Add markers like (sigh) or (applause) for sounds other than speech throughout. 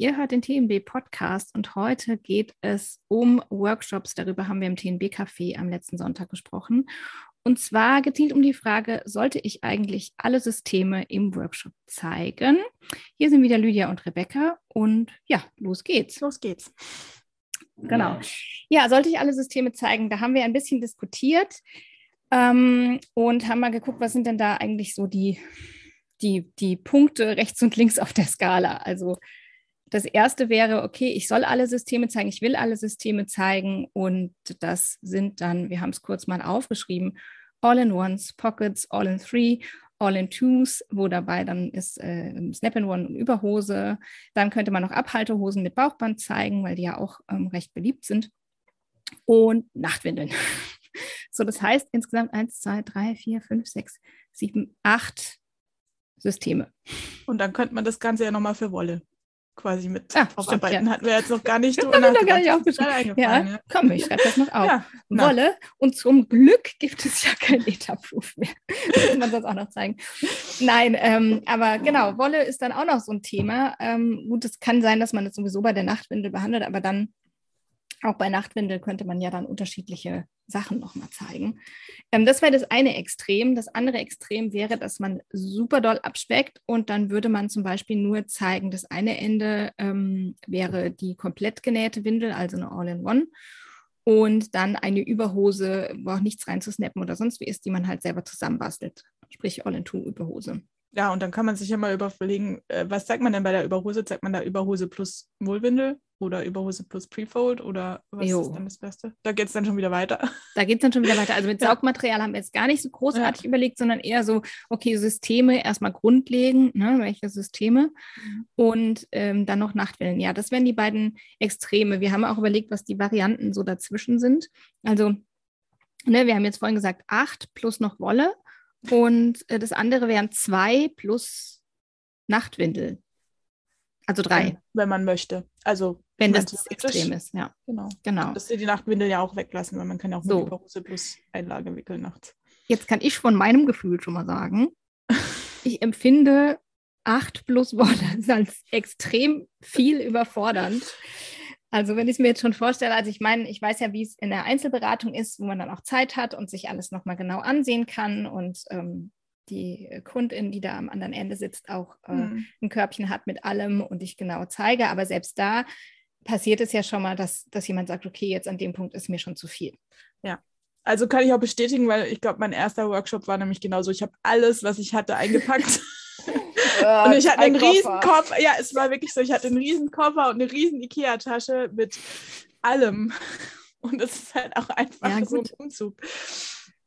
Ihr hört den TNB Podcast und heute geht es um Workshops. Darüber haben wir im TNB Café am letzten Sonntag gesprochen. Und zwar gezielt um die Frage, sollte ich eigentlich alle Systeme im Workshop zeigen? Hier sind wieder Lydia und Rebecca und ja, los geht's. Los geht's. Genau. Ja, sollte ich alle Systeme zeigen? Da haben wir ein bisschen diskutiert ähm, und haben mal geguckt, was sind denn da eigentlich so die die, die Punkte rechts und links auf der Skala. Also das erste wäre, okay, ich soll alle Systeme zeigen, ich will alle Systeme zeigen und das sind dann, wir haben es kurz mal aufgeschrieben, All-in-Ones, Pockets, All-in-Three, All-in-Twos, wo dabei dann ist äh, Snap-in-One und Überhose. Dann könnte man noch Abhaltehosen mit Bauchband zeigen, weil die ja auch ähm, recht beliebt sind. Und Nachtwindeln. (laughs) so, das heißt insgesamt 1, 2, 3, 4, 5, 6, 7, 8 Systeme. Und dann könnte man das Ganze ja nochmal für Wolle quasi mit ah, aufarbeiten. Ja. Hatten wir jetzt noch gar nicht (laughs) drüber noch gar nicht aufgeschrieben. Ja, ja, komm, ich schreibe das noch (laughs) auf. Ja, Wolle. Und zum Glück gibt es ja kein Data-Proof mehr. (laughs) das muss man sonst auch noch zeigen. Nein, ähm, aber genau, Wolle ist dann auch noch so ein Thema. Ähm, gut, es kann sein, dass man das sowieso bei der Nachtwindel behandelt, aber dann auch bei Nachtwindel könnte man ja dann unterschiedliche Sachen nochmal zeigen. Ähm, das wäre das eine Extrem. Das andere Extrem wäre, dass man super doll abspeckt und dann würde man zum Beispiel nur zeigen, das eine Ende ähm, wäre die komplett genähte Windel, also eine All-in-One. Und dann eine Überhose, wo auch nichts rein zu snappen oder sonst wie ist, die man halt selber zusammenbastelt. Sprich All-in-Two-Überhose. Ja, und dann kann man sich ja mal überlegen, äh, was zeigt man denn bei der Überhose? Zeigt man da Überhose plus Wohlwindel oder Überhose plus Prefold oder was jo. ist dann das Beste? Da geht es dann schon wieder weiter. (laughs) Da geht es dann schon wieder weiter. Also mit Saugmaterial haben wir jetzt gar nicht so großartig ja. überlegt, sondern eher so, okay, Systeme erstmal grundlegend, ne, welche Systeme mhm. und ähm, dann noch Nachtwellen. Ja, das wären die beiden Extreme. Wir haben auch überlegt, was die Varianten so dazwischen sind. Also, ne, wir haben jetzt vorhin gesagt, acht plus noch Wolle. Und äh, das andere wären zwei plus Nachtwindel. Also drei. Wenn man möchte. Also wenn das, das extrem ist, ja. Genau. genau. Dass sie die Nachtwindel ja auch weglassen, weil man kann ja auch so. mit Überhose plus Einlage wickeln nachts. Jetzt kann ich von meinem Gefühl schon mal sagen, ich empfinde acht plus Wolle (laughs) als extrem viel überfordernd. Also wenn ich es mir jetzt schon vorstelle, also ich meine, ich weiß ja, wie es in der Einzelberatung ist, wo man dann auch Zeit hat und sich alles nochmal genau ansehen kann und ähm, die Kundin, die da am anderen Ende sitzt, auch äh, mhm. ein Körbchen hat mit allem und ich genau zeige. Aber selbst da passiert es ja schon mal, dass, dass jemand sagt, okay, jetzt an dem Punkt ist mir schon zu viel. Ja. Also kann ich auch bestätigen, weil ich glaube, mein erster Workshop war nämlich genauso. Ich habe alles, was ich hatte, eingepackt. (laughs) und ich hatte einen riesen Koffer. Ja, es war wirklich so. Ich hatte einen riesen Koffer und eine riesen Ikea-Tasche mit allem. Und das ist halt auch einfach ja, so ein Umzug.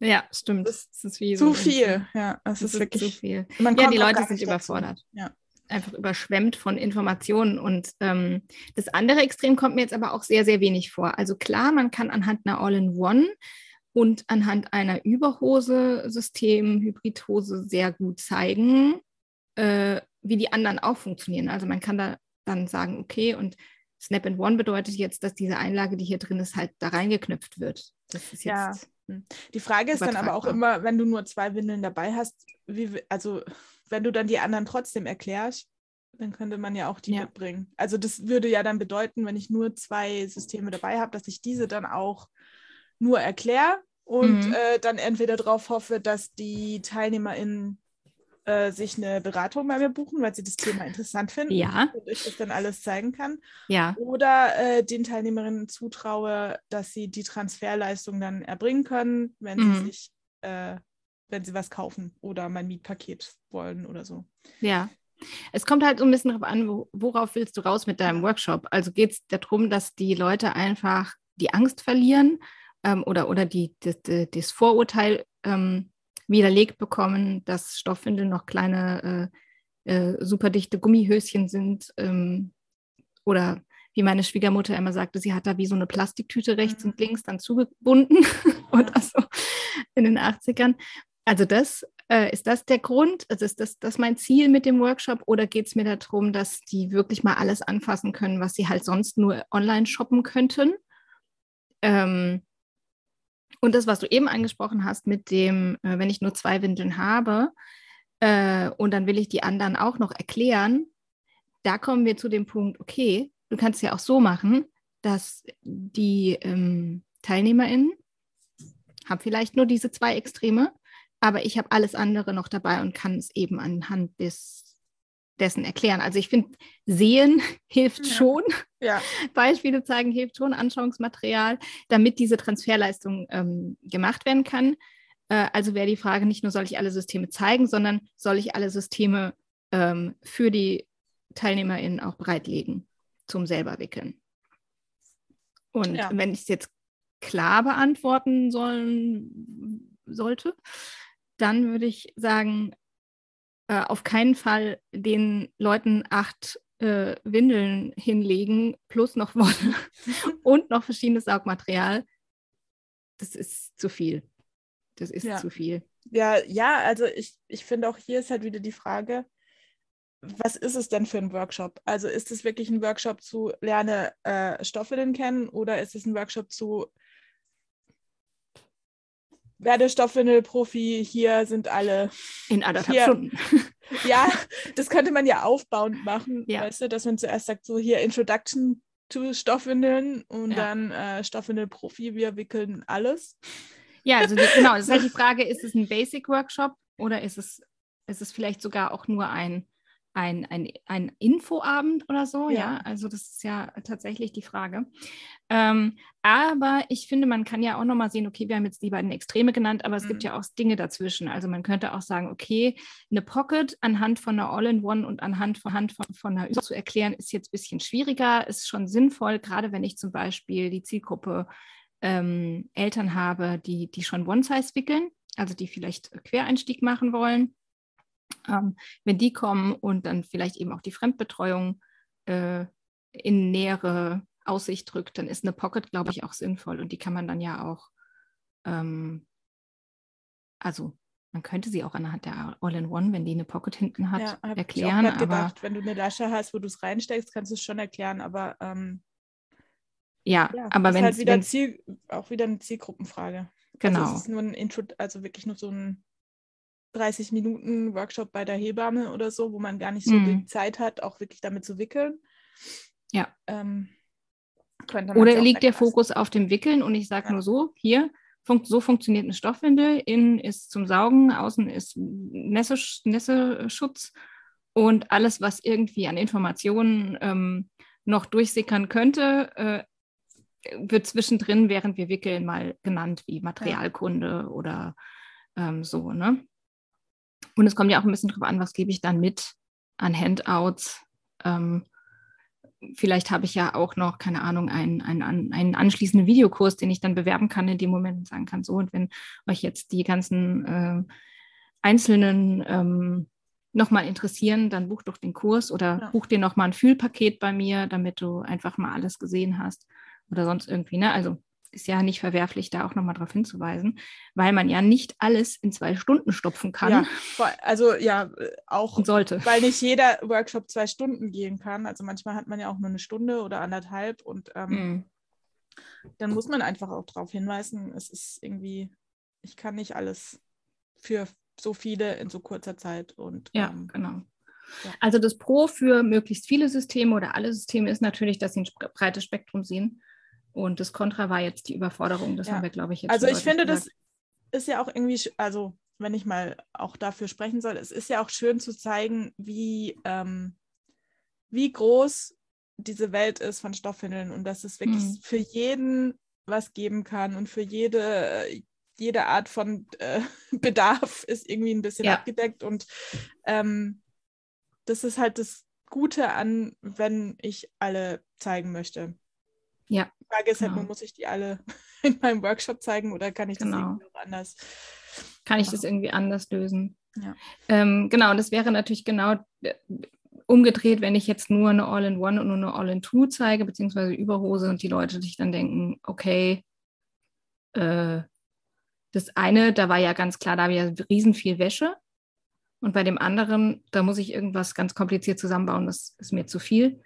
Ja, stimmt. Das, ist wie zu so viel. Ja, das, das ist, wirklich zu viel. ja, die Leute sind überfordert. Ja. Einfach überschwemmt von Informationen. Und ähm, das andere Extrem kommt mir jetzt aber auch sehr, sehr wenig vor. Also klar, man kann anhand einer All-in-One und anhand einer Überhose-System, Hybridhose sehr gut zeigen, äh, wie die anderen auch funktionieren. Also man kann da dann sagen, okay, und Snap in One bedeutet jetzt, dass diese Einlage, die hier drin ist, halt da reingeknüpft wird. Das ist jetzt ja. Hm. Die Frage ist dann aber auch immer, wenn du nur zwei Windeln dabei hast, wie, also wenn du dann die anderen trotzdem erklärst, dann könnte man ja auch die ja. mitbringen. Also das würde ja dann bedeuten, wenn ich nur zwei Systeme dabei habe, dass ich diese dann auch nur erkläre und mhm. äh, dann entweder darauf hoffe, dass die TeilnehmerInnen äh, sich eine Beratung bei mir buchen, weil sie das Thema interessant finden ja. und ich das dann alles zeigen kann. Ja. Oder äh, den Teilnehmerinnen zutraue, dass sie die Transferleistung dann erbringen können, wenn mhm. sie sich, äh, wenn sie was kaufen oder mein Mietpaket wollen oder so. Ja. Es kommt halt so ein bisschen darauf an, worauf willst du raus mit deinem Workshop? Also geht es darum, dass die Leute einfach die Angst verlieren ähm, oder, oder die, das, das Vorurteil ähm, widerlegt bekommen, dass Stoffwindeln noch kleine, äh, äh, superdichte Gummihöschen sind. Ähm, oder wie meine Schwiegermutter immer sagte, sie hat da wie so eine Plastiktüte rechts mhm. und links dann zugebunden (laughs) oder so in den 80ern. Also das, äh, ist das der Grund? Also ist das, das mein Ziel mit dem Workshop oder geht es mir darum, dass die wirklich mal alles anfassen können, was sie halt sonst nur online shoppen könnten? Ähm, und das, was du eben angesprochen hast mit dem, äh, wenn ich nur zwei Windeln habe äh, und dann will ich die anderen auch noch erklären, da kommen wir zu dem Punkt, okay, du kannst es ja auch so machen, dass die ähm, TeilnehmerInnen haben vielleicht nur diese zwei Extreme, aber ich habe alles andere noch dabei und kann es eben anhand des, dessen erklären. Also ich finde, sehen (laughs) hilft ja. schon. Ja. (laughs) Beispiele zeigen hilft schon, Anschauungsmaterial, damit diese Transferleistung ähm, gemacht werden kann. Äh, also wäre die Frage nicht nur, soll ich alle Systeme zeigen, sondern soll ich alle Systeme ähm, für die TeilnehmerInnen auch bereitlegen zum selber wickeln. Und ja. wenn ich es jetzt klar beantworten sollen, sollte, dann würde ich sagen, äh, auf keinen Fall den Leuten acht äh, Windeln hinlegen, plus noch Wolle (laughs) und noch verschiedenes Saugmaterial. Das ist zu viel. Das ist ja. zu viel. Ja, ja, also ich, ich finde auch hier ist halt wieder die Frage, was ist es denn für ein Workshop? Also ist es wirklich ein Workshop zu lerne äh, Stoffwindeln kennen oder ist es ein Workshop zu werde Stoffwindel-Profi, hier sind alle. In anderthalb hier. Stunden. (laughs) Ja, das könnte man ja aufbauend machen, ja. weißt du, dass man zuerst sagt, so hier Introduction to Stoffwindeln und ja. dann äh, Stoffwindel-Profi, wir wickeln alles. Ja, also die, genau, das ist halt die (laughs) Frage, ist es ein Basic-Workshop oder ist es, ist es vielleicht sogar auch nur ein ein, ein, ein Infoabend oder so, ja. ja. Also das ist ja tatsächlich die Frage. Ähm, aber ich finde, man kann ja auch nochmal sehen, okay, wir haben jetzt die beiden Extreme genannt, aber es mhm. gibt ja auch Dinge dazwischen. Also man könnte auch sagen, okay, eine Pocket anhand von einer All-in-One und anhand von, Hand von, von einer Übung zu erklären, ist jetzt ein bisschen schwieriger, ist schon sinnvoll, gerade wenn ich zum Beispiel die Zielgruppe ähm, Eltern habe, die, die schon One-Size wickeln, also die vielleicht Quereinstieg machen wollen ähm, wenn die kommen und dann vielleicht eben auch die Fremdbetreuung äh, in nähere Aussicht drückt, dann ist eine Pocket, glaube ich, auch sinnvoll. Und die kann man dann ja auch, ähm, also man könnte sie auch anhand der All-in-One, wenn die eine Pocket hinten hat, ja, erklären. Ich auch aber gedacht, wenn du eine Lasche hast, wo du es reinsteckst, kannst du es schon erklären, aber ähm, ja, ja, aber wenn halt wieder Ziel, auch wieder eine Zielgruppenfrage. Also genau. Also es ist nur ein Intro, also wirklich nur so ein 30 Minuten Workshop bei der Hebamme oder so, wo man gar nicht so mhm. die Zeit hat, auch wirklich damit zu wickeln. Ja. Ähm, oder liegt der Fokus auf dem Wickeln und ich sage ja. nur so, hier, fun so funktioniert eine Stoffwindel, innen ist zum Saugen, außen ist Nässe Nässeschutz und alles, was irgendwie an Informationen ähm, noch durchsickern könnte, äh, wird zwischendrin, während wir wickeln, mal genannt wie Materialkunde ja. oder ähm, so, ne? Und es kommt ja auch ein bisschen darauf an, was gebe ich dann mit an Handouts. Ähm, vielleicht habe ich ja auch noch, keine Ahnung, einen, einen, einen anschließenden Videokurs, den ich dann bewerben kann in dem Moment und sagen kann, so, und wenn euch jetzt die ganzen äh, einzelnen ähm, nochmal interessieren, dann buch doch den Kurs oder ja. buch dir nochmal ein Fühlpaket bei mir, damit du einfach mal alles gesehen hast oder sonst irgendwie. Ne? Also ist ja nicht verwerflich, da auch nochmal darauf hinzuweisen, weil man ja nicht alles in zwei Stunden stopfen kann. Ja, also ja, auch sollte. Weil nicht jeder Workshop zwei Stunden gehen kann. Also manchmal hat man ja auch nur eine Stunde oder anderthalb und ähm, mhm. dann muss man einfach auch darauf hinweisen, es ist irgendwie, ich kann nicht alles für so viele in so kurzer Zeit und ja, ähm, genau. Ja. Also das Pro für möglichst viele Systeme oder alle Systeme ist natürlich, dass sie ein breites Spektrum sehen und das Kontra war jetzt die Überforderung. Das ja. haben wir, glaube ich, jetzt. Also ich finde, gesagt. das ist ja auch irgendwie, also wenn ich mal auch dafür sprechen soll, es ist ja auch schön zu zeigen, wie, ähm, wie groß diese Welt ist von Stoffwindeln und dass es wirklich mhm. für jeden was geben kann und für jede, jede Art von äh, (laughs) Bedarf ist irgendwie ein bisschen ja. abgedeckt und ähm, das ist halt das Gute an, wenn ich alle zeigen möchte. Ja. Die Frage ist halt, genau. muss ich die alle (laughs) in meinem Workshop zeigen oder kann ich das genau. irgendwie anders? Kann ich das irgendwie anders lösen? Ja. Ähm, genau, und das wäre natürlich genau äh, umgedreht, wenn ich jetzt nur eine All-in-One und nur eine All-in-Two zeige, beziehungsweise Überhose und die Leute sich dann denken, okay, äh, das eine, da war ja ganz klar, da habe ich ja riesen viel Wäsche. Und bei dem anderen, da muss ich irgendwas ganz kompliziert zusammenbauen, das ist mir zu viel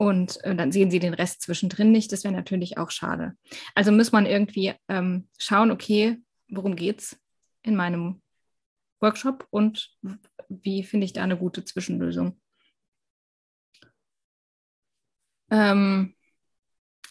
und äh, dann sehen sie den Rest zwischendrin nicht. Das wäre natürlich auch schade. Also muss man irgendwie ähm, schauen, okay, worum geht es in meinem Workshop und wie finde ich da eine gute Zwischenlösung. ähm,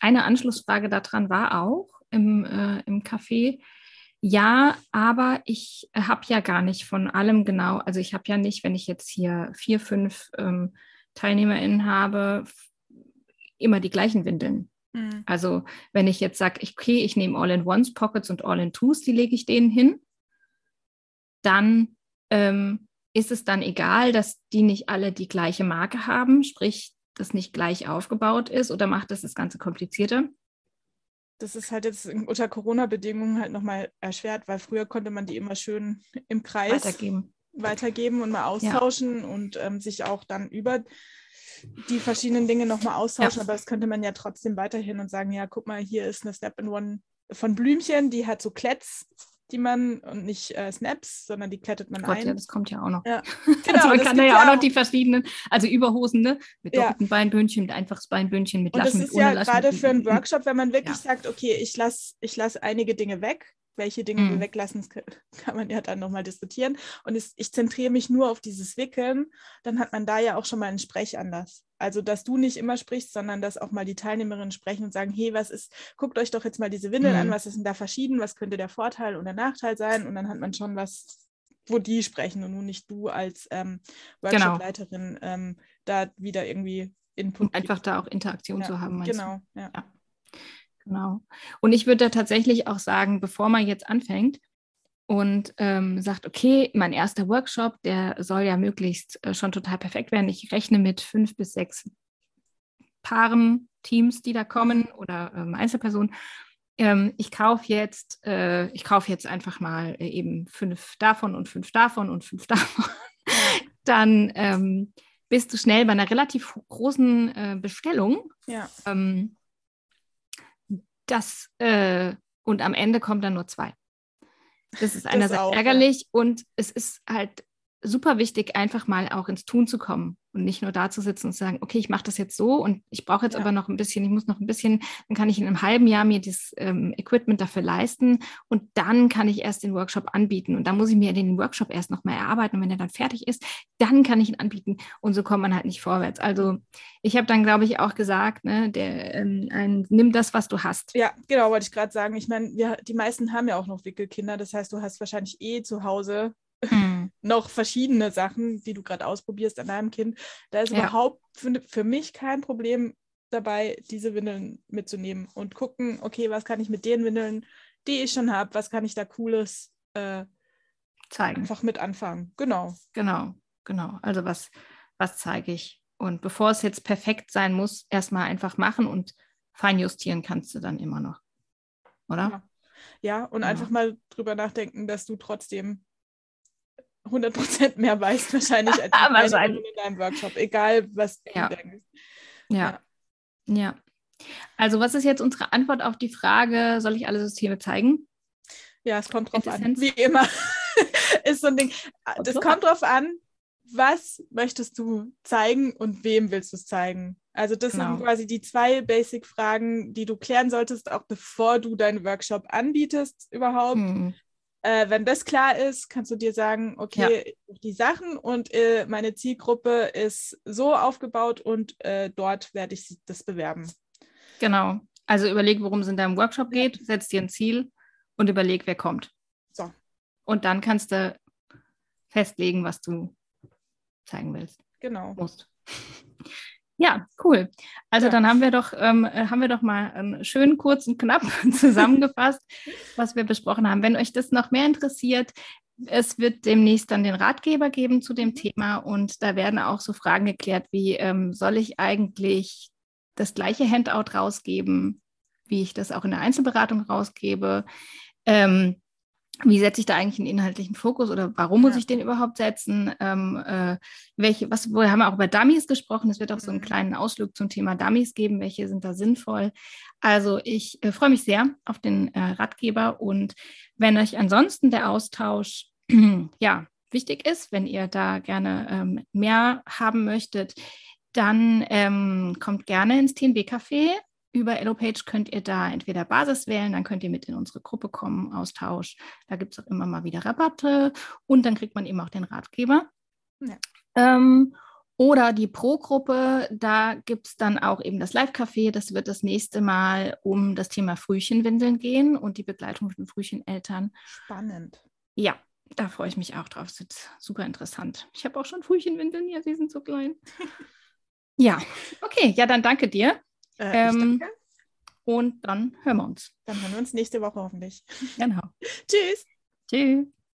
eine Anschlussfrage daran war auch im, äh, im Café, ja, aber ich habe ja gar nicht von allem genau, also ich habe ja nicht, wenn ich jetzt hier vier, fünf ähm, TeilnehmerInnen habe, immer die gleichen Windeln. Mhm. Also wenn ich jetzt sage, okay, ich nehme All-in-Ones, Pockets und All-in-Twos, die lege ich denen hin, dann ähm, ist es dann egal, dass die nicht alle die gleiche Marke haben, sprich, das nicht gleich aufgebaut ist oder macht das das Ganze komplizierter? das ist halt jetzt unter Corona-Bedingungen halt nochmal erschwert, weil früher konnte man die immer schön im Kreis weitergeben, weitergeben und mal austauschen ja. und ähm, sich auch dann über die verschiedenen Dinge nochmal austauschen. Ja. Aber das könnte man ja trotzdem weiterhin und sagen, ja, guck mal, hier ist eine Step-in-One von Blümchen, die hat so Kletz die man und nicht äh, Snaps, sondern die klettet man Gott, ein. Ja, das kommt ja auch noch. Ja. (laughs) Genau, also man kann da ja auch noch die verschiedenen, also Überhosen, ne? Mit doppelten ja. Beinbündchen, mit einfaches Beinbündchen, mit Laschen, Und das ist ja gerade für einen Workshop, wenn man wirklich ja. sagt, okay, ich lasse ich lass einige Dinge weg, welche Dinge mhm. wir weglassen, (laughs) kann man ja dann nochmal diskutieren. Und es, ich zentriere mich nur auf dieses Wickeln, dann hat man da ja auch schon mal einen Sprechanlass. Also, dass du nicht immer sprichst, sondern dass auch mal die Teilnehmerinnen sprechen und sagen, hey, was ist, guckt euch doch jetzt mal diese Windeln mhm. an, was ist denn da verschieden, was könnte der Vorteil und der Nachteil sein? Und dann hat man schon was, wo die sprechen und nun nicht du als ähm, genau. Workshop-Leiterin genau. ähm, da wieder irgendwie Input. Und einfach da auch Interaktion ja, zu haben. Genau, ja. ja. Genau. Und ich würde da tatsächlich auch sagen, bevor man jetzt anfängt und ähm, sagt, okay, mein erster Workshop, der soll ja möglichst äh, schon total perfekt werden. Ich rechne mit fünf bis sechs Paaren, Teams, die da kommen oder ähm, Einzelpersonen. Ähm, ich kaufe jetzt, äh, ich kaufe jetzt einfach mal äh, eben fünf davon und fünf davon und fünf (laughs) davon. Dann ähm, bist du schnell bei einer relativ großen äh, Bestellung. Ja ähm, das äh, und am Ende kommen dann nur zwei. Das ist einerseits das auch, ärgerlich ja. und es ist halt super wichtig, einfach mal auch ins Tun zu kommen und nicht nur da zu sitzen und zu sagen, okay, ich mache das jetzt so und ich brauche jetzt ja. aber noch ein bisschen, ich muss noch ein bisschen, dann kann ich in einem halben Jahr mir das ähm, Equipment dafür leisten und dann kann ich erst den Workshop anbieten und dann muss ich mir den Workshop erst nochmal erarbeiten und wenn er dann fertig ist, dann kann ich ihn anbieten und so kommt man halt nicht vorwärts. Also ich habe dann, glaube ich, auch gesagt, ne, der, ähm, ein, nimm das, was du hast. Ja, genau, wollte ich gerade sagen. Ich meine, die meisten haben ja auch noch Wickelkinder, das heißt, du hast wahrscheinlich eh zu Hause hm. Noch verschiedene Sachen, die du gerade ausprobierst an deinem Kind. Da ist ja. überhaupt für, für mich kein Problem dabei, diese Windeln mitzunehmen und gucken, okay, was kann ich mit den Windeln, die ich schon habe, was kann ich da Cooles äh, zeigen. Einfach mit anfangen. Genau. Genau, genau. Also was, was zeige ich? Und bevor es jetzt perfekt sein muss, erstmal einfach machen und feinjustieren kannst du dann immer noch. Oder? Ja, ja und ja. einfach mal drüber nachdenken, dass du trotzdem 100% mehr weißt wahrscheinlich (laughs) als wahrscheinlich. in deinem Workshop, egal was ja. du denkst. Ja. ja. ja. Also was ist jetzt unsere Antwort auf die Frage, soll ich alle Systeme zeigen? Ja, es kommt drauf an. Wie immer (laughs) ist so ein Ding. Das kommt drauf an, was möchtest du zeigen und wem willst du es zeigen? Also das genau. sind quasi die zwei Basic-Fragen, die du klären solltest, auch bevor du deinen Workshop anbietest überhaupt. Hm. Äh, wenn das klar ist, kannst du dir sagen, okay, ja. die Sachen und äh, meine Zielgruppe ist so aufgebaut und äh, dort werde ich das bewerben. Genau. Also überleg, worum es in deinem Workshop geht, setz dir ein Ziel und überleg, wer kommt. So. Und dann kannst du festlegen, was du zeigen willst. Genau. Musst. Ja, cool. Also ja. dann haben wir doch, ähm, äh, haben wir doch mal einen schönen kurzen knapp (laughs) zusammengefasst, was wir besprochen haben. Wenn euch das noch mehr interessiert, es wird demnächst dann den Ratgeber geben zu dem mhm. Thema und da werden auch so Fragen geklärt wie, ähm, soll ich eigentlich das gleiche Handout rausgeben, wie ich das auch in der Einzelberatung rausgebe? Ähm, wie setze ich da eigentlich einen inhaltlichen Fokus oder warum muss ja. ich den überhaupt setzen? Ähm, äh, welche, was, wir haben auch über Dummies gesprochen. Es wird auch so einen mhm. kleinen Ausflug zum Thema Dummies geben. Welche sind da sinnvoll? Also ich äh, freue mich sehr auf den äh, Ratgeber und wenn euch ansonsten der Austausch (clears throat) ja wichtig ist, wenn ihr da gerne ähm, mehr haben möchtet, dann ähm, kommt gerne ins TNB-Café über EloPage könnt ihr da entweder Basis wählen, dann könnt ihr mit in unsere Gruppe kommen, Austausch. Da gibt es auch immer mal wieder Rabatte und dann kriegt man eben auch den Ratgeber. Ja. Ähm, Oder die Pro-Gruppe, da gibt es dann auch eben das Live-Café. Das wird das nächste Mal um das Thema Frühchenwindeln gehen und die Begleitung von Frühcheneltern. Spannend. Ja, da freue ich mich auch drauf. Das wird super interessant. Ich habe auch schon Frühchenwindeln hier, sie sind so klein. (laughs) ja, okay, ja, dann danke dir. Äh, ähm. Und dann hören wir uns. Dann hören wir uns nächste Woche hoffentlich. Genau. (laughs) Tschüss. Tschüss.